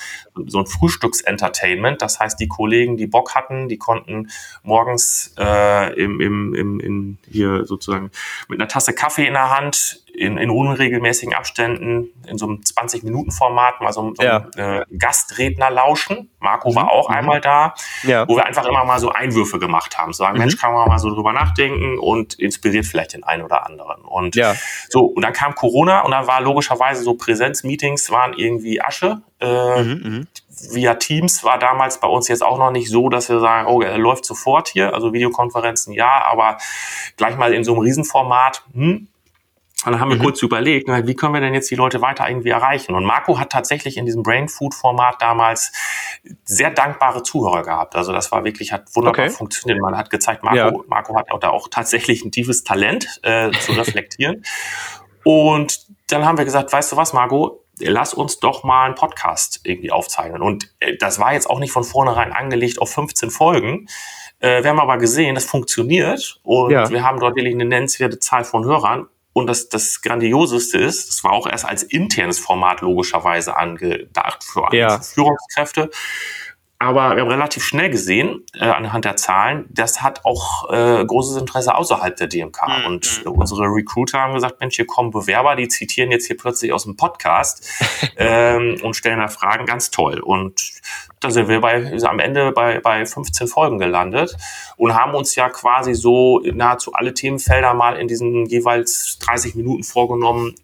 so ein Frühstücksentertainment. Das heißt, die Kollegen, die Bock hatten, die konnten morgens äh, im, im, im, in hier sozusagen mit einer Tasse Kaffee in der Hand in, in unregelmäßigen Abständen in so einem 20-Minuten-Format mal so, so ja. äh, Gastredner lauschen. Marco mhm. war auch mhm. einmal da, ja. wo wir einfach immer mal so Einwürfe gemacht haben. Sagen, mhm. Mensch, kann man mal so drüber nachdenken und inspiriert vielleicht den einen oder anderen. Und ja. so, und dann kam Corona und dann war logischerweise so Präsenzmeetings waren irgendwie Asche. Äh, mhm, mhm, via Teams war damals bei uns jetzt auch noch nicht so, dass wir sagen, oh, er läuft sofort hier. Also Videokonferenzen ja, aber gleich mal in so einem Riesenformat, hm, und dann haben wir mhm. kurz überlegt, wie können wir denn jetzt die Leute weiter irgendwie erreichen? Und Marco hat tatsächlich in diesem Brain Food Format damals sehr dankbare Zuhörer gehabt. Also das war wirklich, hat wunderbar okay. funktioniert. Man hat gezeigt, Marco, ja. Marco hat auch da auch tatsächlich ein tiefes Talent äh, zu reflektieren. Und dann haben wir gesagt, weißt du was, Marco, lass uns doch mal einen Podcast irgendwie aufzeichnen. Und äh, das war jetzt auch nicht von vornherein angelegt auf 15 Folgen. Äh, wir haben aber gesehen, das funktioniert und ja. wir haben dort wirklich eine nennenswerte Zahl von Hörern und das, das Grandioseste ist, das war auch erst als internes Format logischerweise angedacht für, ja. Führungskräfte. Aber wir haben relativ schnell gesehen, äh, anhand der Zahlen, das hat auch äh, großes Interesse außerhalb der DMK. Mhm. Und äh, unsere Recruiter haben gesagt, Mensch, hier kommen Bewerber, die zitieren jetzt hier plötzlich aus dem Podcast ähm, und stellen da Fragen, ganz toll. Und da sind wir bei, am Ende bei, bei 15 Folgen gelandet und haben uns ja quasi so nahezu alle Themenfelder mal in diesen jeweils 30 Minuten vorgenommen,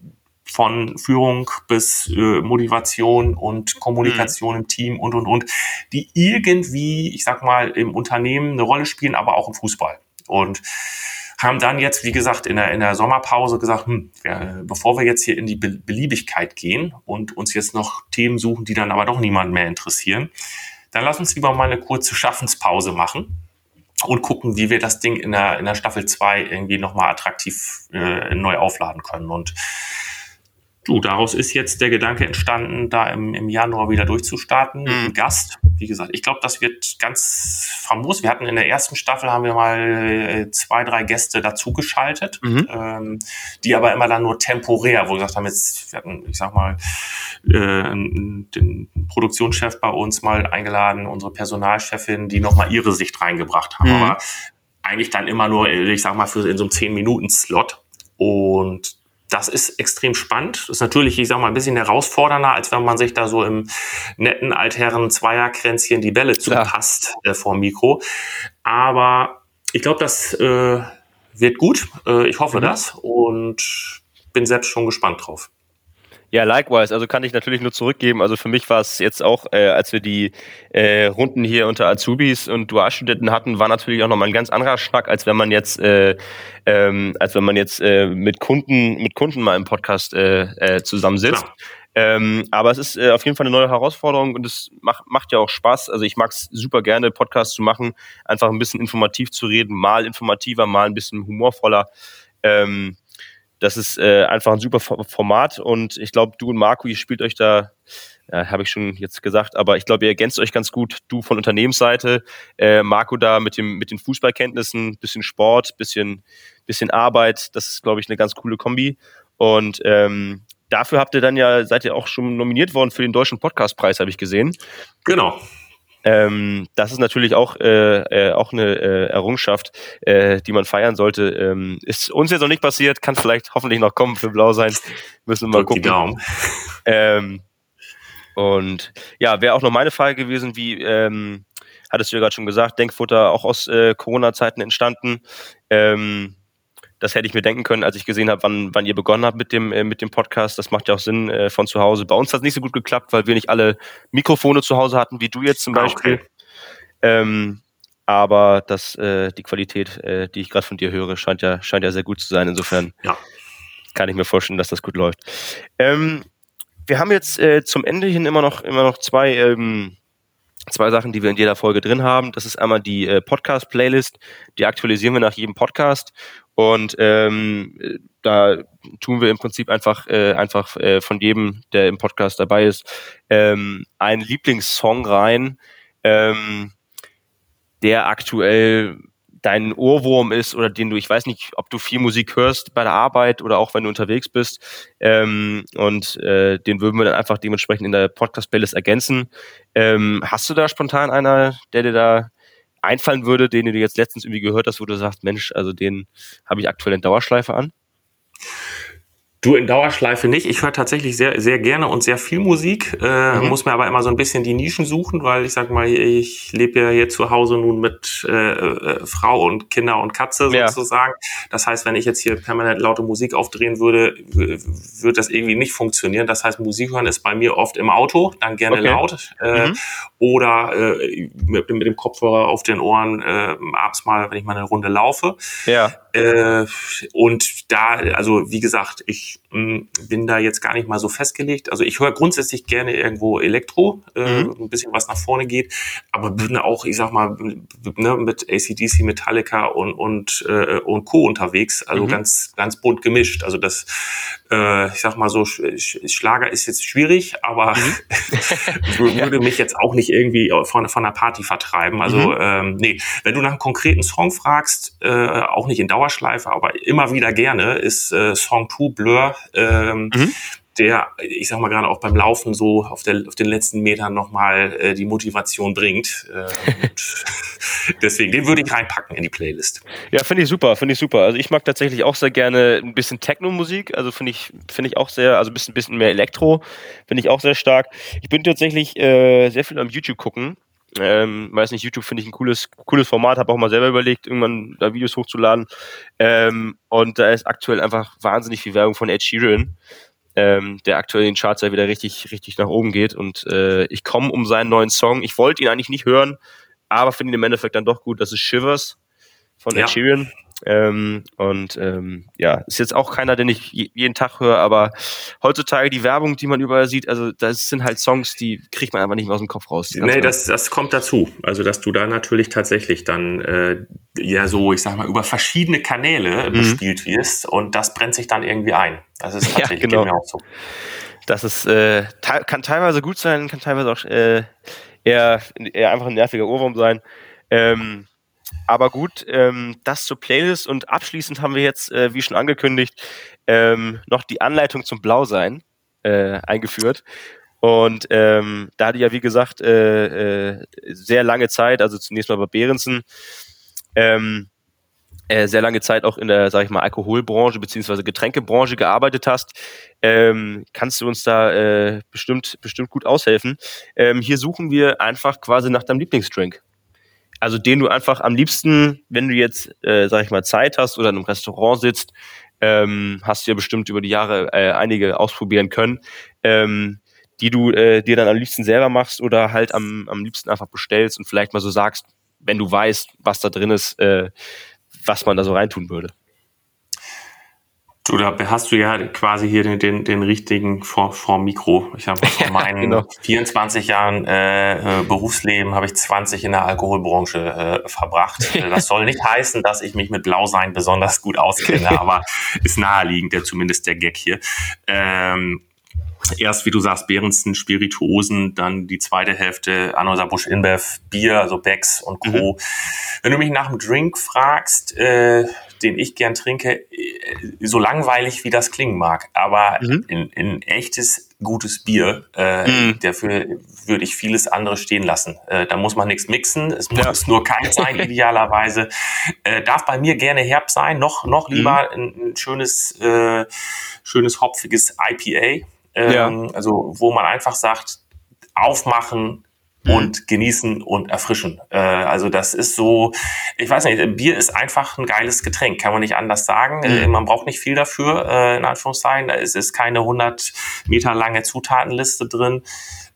von Führung bis äh, Motivation und Kommunikation mhm. im Team und, und, und, die irgendwie, ich sag mal, im Unternehmen eine Rolle spielen, aber auch im Fußball. Und haben dann jetzt, wie gesagt, in der, in der Sommerpause gesagt, hm, ja, bevor wir jetzt hier in die Be Beliebigkeit gehen und uns jetzt noch Themen suchen, die dann aber doch niemand mehr interessieren, dann lass uns lieber mal eine kurze Schaffenspause machen und gucken, wie wir das Ding in der, in der Staffel 2 irgendwie nochmal attraktiv äh, neu aufladen können. Und Du, daraus ist jetzt der Gedanke entstanden, da im, im Januar wieder durchzustarten mit einem mhm. Gast. Wie gesagt, ich glaube, das wird ganz famos. Wir hatten in der ersten Staffel haben wir mal äh, zwei, drei Gäste dazugeschaltet, mhm. ähm, die aber immer dann nur temporär, wo wir gesagt haben, jetzt, wir hatten, ich sag mal, äh, den Produktionschef bei uns mal eingeladen, unsere Personalchefin, die nochmal ihre Sicht reingebracht haben. Mhm. Aber eigentlich dann immer nur, ich sag mal, für in so einem 10-Minuten-Slot. Und das ist extrem spannend. Das ist natürlich, ich sag mal, ein bisschen herausfordernder, als wenn man sich da so im netten altherren Zweierkränzchen die Bälle zupasst äh, vor Mikro. Aber ich glaube, das äh, wird gut. Äh, ich hoffe mhm. das und bin selbst schon gespannt drauf. Ja, likewise. Also kann ich natürlich nur zurückgeben. Also für mich war es jetzt auch, äh, als wir die äh, Runden hier unter Azubis und Dualstudenten hatten, war natürlich auch nochmal ein ganz anderer Schnack, als wenn man jetzt, äh, ähm, als wenn man jetzt äh, mit Kunden, mit Kunden mal im Podcast äh, äh, zusammensitzt. Ähm, aber es ist äh, auf jeden Fall eine neue Herausforderung und es macht, macht ja auch Spaß. Also ich mag es super gerne, Podcasts zu machen, einfach ein bisschen informativ zu reden, mal informativer, mal ein bisschen humorvoller. Ähm, das ist äh, einfach ein super Format und ich glaube, du und Marco, ihr spielt euch da, ja, habe ich schon jetzt gesagt, aber ich glaube, ihr ergänzt euch ganz gut. Du von Unternehmensseite, äh, Marco da mit dem mit den Fußballkenntnissen, bisschen Sport, bisschen bisschen Arbeit. Das ist, glaube ich, eine ganz coole Kombi. Und ähm, dafür habt ihr dann ja seid ihr auch schon nominiert worden für den deutschen Podcastpreis, habe ich gesehen. Genau. Ähm, das ist natürlich auch, äh, äh, auch eine äh, Errungenschaft, äh, die man feiern sollte. Ähm, ist uns jetzt noch nicht passiert, kann vielleicht hoffentlich noch kommen für Blau sein. Müssen wir mal gucken. Die Daumen. Ähm, und ja, wäre auch noch meine Frage gewesen, wie ähm, hattest du ja gerade schon gesagt, Denkfutter auch aus äh, Corona-Zeiten entstanden. Das hätte ich mir denken können, als ich gesehen habe, wann, wann ihr begonnen habt mit dem, äh, mit dem Podcast. Das macht ja auch Sinn äh, von zu Hause. Bei uns hat es nicht so gut geklappt, weil wir nicht alle Mikrofone zu Hause hatten, wie du jetzt zum ah, Beispiel. Okay. Ähm, aber das, äh, die Qualität, äh, die ich gerade von dir höre, scheint ja, scheint ja sehr gut zu sein. Insofern ja. kann ich mir vorstellen, dass das gut läuft. Ähm, wir haben jetzt äh, zum Ende hin immer noch, immer noch zwei ähm, zwei Sachen, die wir in jeder Folge drin haben. Das ist einmal die äh, Podcast-Playlist, die aktualisieren wir nach jedem Podcast. Und ähm, da tun wir im Prinzip einfach, äh, einfach äh, von jedem, der im Podcast dabei ist, ähm, einen Lieblingssong rein, ähm, der aktuell dein Ohrwurm ist oder den du, ich weiß nicht, ob du viel Musik hörst bei der Arbeit oder auch wenn du unterwegs bist. Ähm, und äh, den würden wir dann einfach dementsprechend in der Podcast-Playlist ergänzen. Ähm, hast du da spontan einer, der dir da einfallen würde, den du jetzt letztens irgendwie gehört hast, wo du sagst, Mensch, also den habe ich aktuell in Dauerschleife an? Du in Dauerschleife nicht. Ich höre tatsächlich sehr, sehr gerne und sehr viel Musik. Äh, mhm. Muss mir aber immer so ein bisschen die Nischen suchen, weil ich sag mal, ich lebe ja hier zu Hause nun mit äh, äh, Frau und Kinder und Katze sozusagen. Ja. Das heißt, wenn ich jetzt hier permanent laute Musik aufdrehen würde, würde das irgendwie nicht funktionieren. Das heißt, Musik hören ist bei mir oft im Auto, dann gerne okay. laut. Äh, mhm. Oder äh, mit, mit, dem Kopfhörer auf den Ohren äh, abends mal, wenn ich mal eine Runde laufe. Ja. Äh, und da, also wie gesagt, ich bin da jetzt gar nicht mal so festgelegt. Also ich höre grundsätzlich gerne irgendwo Elektro, äh, mhm. ein bisschen was nach vorne geht, aber bin auch, ich sag mal, ne, mit ACDC, Metallica und und äh, und Co unterwegs, also mhm. ganz ganz bunt gemischt. Also das, äh, ich sag mal so, Schlager ist jetzt schwierig, aber mhm. würde mich jetzt auch nicht irgendwie von von der Party vertreiben. Also mhm. ähm, nee, wenn du nach einem konkreten Song fragst, äh, auch nicht in Dauer Dauerschleife, aber immer wieder gerne, ist äh, Song 2 Blur. Ähm, mhm. Der, ich sag mal gerade auch beim Laufen so auf, der, auf den letzten Metern nochmal äh, die Motivation bringt. Äh, deswegen, den würde ich reinpacken in die Playlist. Ja, finde ich super, finde ich super. Also ich mag tatsächlich auch sehr gerne ein bisschen Techno-Musik, also finde ich, finde ich auch sehr, also ein bisschen, bisschen mehr Elektro, finde ich auch sehr stark. Ich bin tatsächlich äh, sehr viel am YouTube gucken ähm, weiß nicht, YouTube finde ich ein cooles, cooles Format, habe auch mal selber überlegt, irgendwann da Videos hochzuladen. Ähm, und da ist aktuell einfach wahnsinnig viel Werbung von Ed Sheeran, ähm, der aktuell in den Charts ja wieder richtig, richtig nach oben geht. Und äh, ich komme um seinen neuen Song. Ich wollte ihn eigentlich nicht hören, aber finde ihn im Endeffekt dann doch gut. Das ist Shivers von ja. Ed Sheeran. Ähm, und ähm, ja, ist jetzt auch keiner, den ich jeden Tag höre, aber heutzutage die Werbung, die man überall sieht, also das sind halt Songs, die kriegt man einfach nicht mehr aus dem Kopf raus. Nee, das, das kommt dazu. Also, dass du da natürlich tatsächlich dann äh, ja so, ich sag mal, über verschiedene Kanäle mhm. bespielt wirst und das brennt sich dann irgendwie ein. Das ist tatsächlich ja, genau. mir auch so. Das ist, äh, kann teilweise gut sein, kann teilweise auch äh, eher, eher einfach ein nerviger Ohrwurm sein. Ähm, aber gut, ähm, das zur Playlist und abschließend haben wir jetzt, äh, wie schon angekündigt, ähm, noch die Anleitung zum Blausein äh, eingeführt. Und ähm, da die ja, wie gesagt, äh, äh, sehr lange Zeit, also zunächst mal bei Behrensen, ähm, äh, sehr lange Zeit auch in der, sag ich mal, Alkoholbranche beziehungsweise Getränkebranche gearbeitet hast, ähm, kannst du uns da äh, bestimmt, bestimmt gut aushelfen. Ähm, hier suchen wir einfach quasi nach deinem Lieblingsdrink also den du einfach am liebsten, wenn du jetzt, äh, sag ich mal, Zeit hast oder in einem Restaurant sitzt, ähm, hast du ja bestimmt über die Jahre äh, einige ausprobieren können, ähm, die du äh, dir dann am liebsten selber machst oder halt am, am liebsten einfach bestellst und vielleicht mal so sagst, wenn du weißt, was da drin ist, äh, was man da so reintun würde. Du, da hast du ja quasi hier den, den, den richtigen vor, vor Mikro. Ich habe von meinen genau. 24 Jahren äh, äh, Berufsleben habe ich 20 in der Alkoholbranche äh, verbracht. Das soll nicht heißen, dass ich mich mit Blausein besonders gut auskenne, aber ist naheliegend, der zumindest der Gag hier. Ähm, erst, wie du sagst, Behrensen, Spirituosen, dann die zweite Hälfte Anheuser Busch InBev, Bier, also Becks und Co. Mhm. Wenn du mich nach dem Drink fragst, äh, den ich gern trinke, äh, so langweilig wie das klingen mag, aber mhm. in, in echtes gutes Bier, äh, mhm. dafür würde ich vieles andere stehen lassen. Äh, da muss man nichts mixen, es muss ja. nur kalt sein idealerweise. Äh, darf bei mir gerne herb sein, noch noch lieber mhm. ein, ein, schönes äh, schönes hopfiges IPA ähm, ja. Also wo man einfach sagt, aufmachen, mhm. und genießen und erfrischen. Äh, also das ist so, ich weiß nicht, Bier ist einfach ein geiles Getränk, kann man nicht anders sagen. Mhm. Äh, man braucht nicht viel dafür, äh, in Anführungszeichen. Es ist keine 100 Meter lange Zutatenliste drin.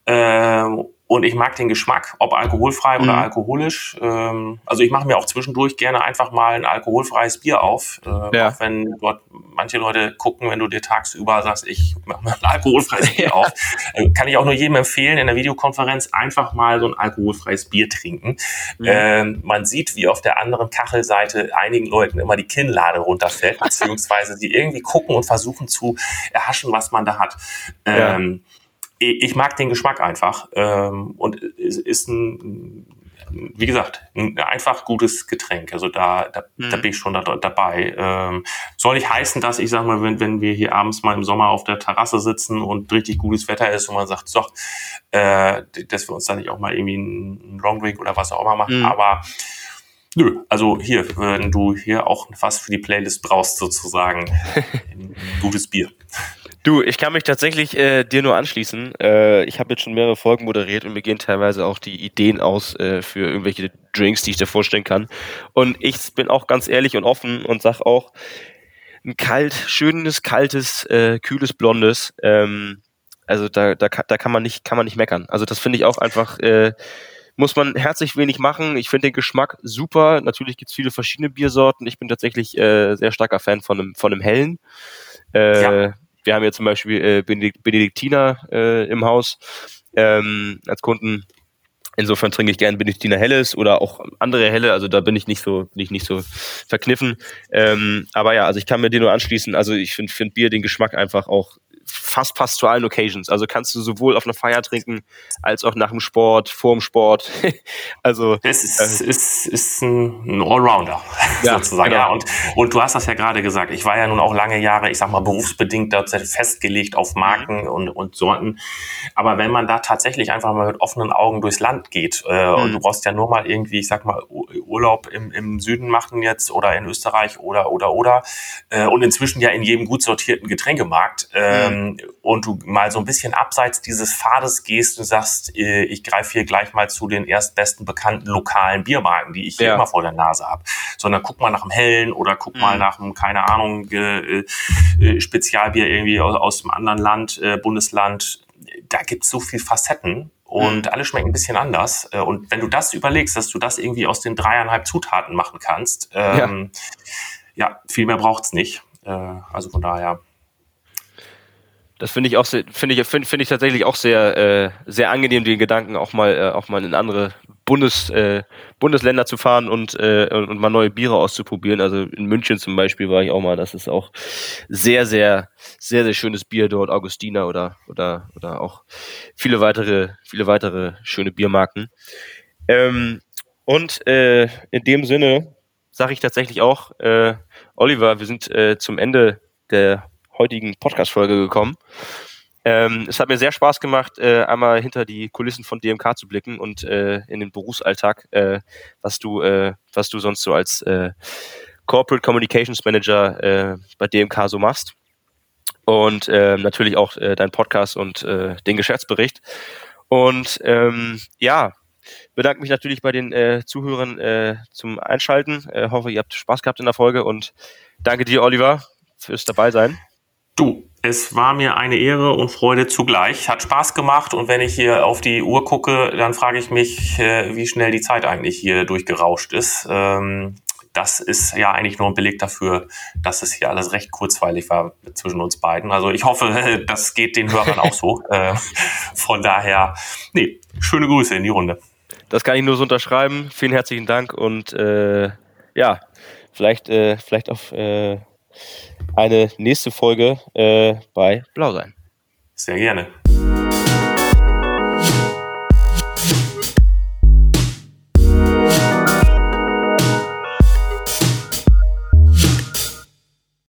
Äh, und ich mag den Geschmack, ob alkoholfrei mhm. oder alkoholisch. Ähm, also ich mache mir auch zwischendurch gerne einfach mal ein alkoholfreies Bier auf. Äh, ja. Auch wenn dort manche Leute gucken, wenn du dir tagsüber sagst, ich mache mir ein alkoholfreies Bier auf. Äh, kann ich auch nur jedem empfehlen, in der Videokonferenz einfach mal so ein alkoholfreies Bier trinken. Mhm. Ähm, man sieht, wie auf der anderen Kachelseite einigen Leuten immer die Kinnlade runterfällt, beziehungsweise sie irgendwie gucken und versuchen zu erhaschen, was man da hat. Ähm, ja ich mag den Geschmack einfach ähm, und es ist ein, wie gesagt, ein einfach gutes Getränk. Also da, da, mhm. da bin ich schon da, dabei. Ähm, soll nicht heißen, dass ich sag mal, wenn, wenn wir hier abends mal im Sommer auf der Terrasse sitzen und richtig gutes Wetter ist und man sagt, so, äh, dass wir uns da nicht auch mal irgendwie einen Long Drink oder was auch immer machen. Mhm. Aber Nö, also hier, wenn du hier auch was für die Playlist brauchst, sozusagen, ein gutes Bier. Du, ich kann mich tatsächlich äh, dir nur anschließen. Äh, ich habe jetzt schon mehrere Folgen moderiert und mir gehen teilweise auch die Ideen aus äh, für irgendwelche Drinks, die ich dir vorstellen kann. Und ich bin auch ganz ehrlich und offen und sag auch, ein kalt, schönes, kaltes, äh, kühles, blondes, ähm, also da, da, da kann man nicht, kann man nicht meckern. Also das finde ich auch einfach, äh, muss man herzlich wenig machen. Ich finde den Geschmack super. Natürlich gibt's viele verschiedene Biersorten. Ich bin tatsächlich äh, sehr starker Fan von einem, von einem hellen. Äh, ja wir haben ja zum Beispiel äh, Benediktiner äh, im Haus ähm, als Kunden. Insofern trinke ich gerne Benediktiner Helles oder auch andere Helle. Also da bin ich nicht so, bin ich nicht so verkniffen. Ähm, aber ja, also ich kann mir den nur anschließen. Also ich finde find Bier den Geschmack einfach auch fast passt zu allen Occasions. Also kannst du sowohl auf einer Feier trinken, als auch nach dem Sport, vor dem Sport. also es ist, äh, ist, ist ein Allrounder ja, sozusagen. Genau. Ja, und, und du hast das ja gerade gesagt. Ich war ja nun auch lange Jahre, ich sag mal, berufsbedingt festgelegt auf Marken mhm. und, und Sorten. Aber wenn man da tatsächlich einfach mal mit offenen Augen durchs Land geht äh, mhm. und du brauchst ja nur mal irgendwie, ich sag mal, Urlaub im, im Süden machen jetzt oder in Österreich oder oder oder äh, und inzwischen ja in jedem gut sortierten Getränkemarkt. Äh, ähm, und du mal so ein bisschen abseits dieses Pfades gehst und sagst, äh, ich greife hier gleich mal zu den erstbesten bekannten lokalen Biermarken, die ich hier ja. immer vor der Nase habe. Sondern guck mal nach dem Hellen oder guck mhm. mal nach einem, keine Ahnung, äh, äh, Spezialbier irgendwie aus, aus einem anderen Land, äh, Bundesland. Da gibt's so viel Facetten und mhm. alle schmecken ein bisschen anders. Äh, und wenn du das überlegst, dass du das irgendwie aus den dreieinhalb Zutaten machen kannst, ähm, ja. ja, viel mehr braucht's nicht. Äh, also von daher das finde ich auch finde ich finde find ich tatsächlich auch sehr äh, sehr angenehm den Gedanken auch mal äh, auch mal in andere Bundes äh, Bundesländer zu fahren und äh, und mal neue Biere auszuprobieren. Also in München zum Beispiel war ich auch mal. Das ist auch sehr sehr sehr sehr schönes Bier dort Augustiner oder oder oder auch viele weitere viele weitere schöne Biermarken. Ähm, und äh, in dem Sinne sage ich tatsächlich auch äh, Oliver, wir sind äh, zum Ende der heutigen Podcast-Folge gekommen. Ähm, es hat mir sehr Spaß gemacht, äh, einmal hinter die Kulissen von DMK zu blicken und äh, in den Berufsalltag, äh, was du, äh, was du sonst so als äh, Corporate Communications Manager äh, bei DMK so machst. Und natürlich auch dein Podcast und den Geschäftsbericht. Und ähm, ja, bedanke mich natürlich bei den Zuhörern zum Einschalten. hoffe, ihr habt Spaß gehabt in der Folge und danke dir, Oliver, fürs dabei sein. Du, es war mir eine Ehre und Freude zugleich. Hat Spaß gemacht und wenn ich hier auf die Uhr gucke, dann frage ich mich, äh, wie schnell die Zeit eigentlich hier durchgerauscht ist. Ähm, das ist ja eigentlich nur ein Beleg dafür, dass es hier alles recht kurzweilig war zwischen uns beiden. Also ich hoffe, das geht den Hörern auch so. Äh, von daher, nee, schöne Grüße in die Runde. Das kann ich nur so unterschreiben. Vielen herzlichen Dank und äh, ja, vielleicht, äh, vielleicht auf äh, eine nächste Folge äh, bei Blau sein. Sehr gerne.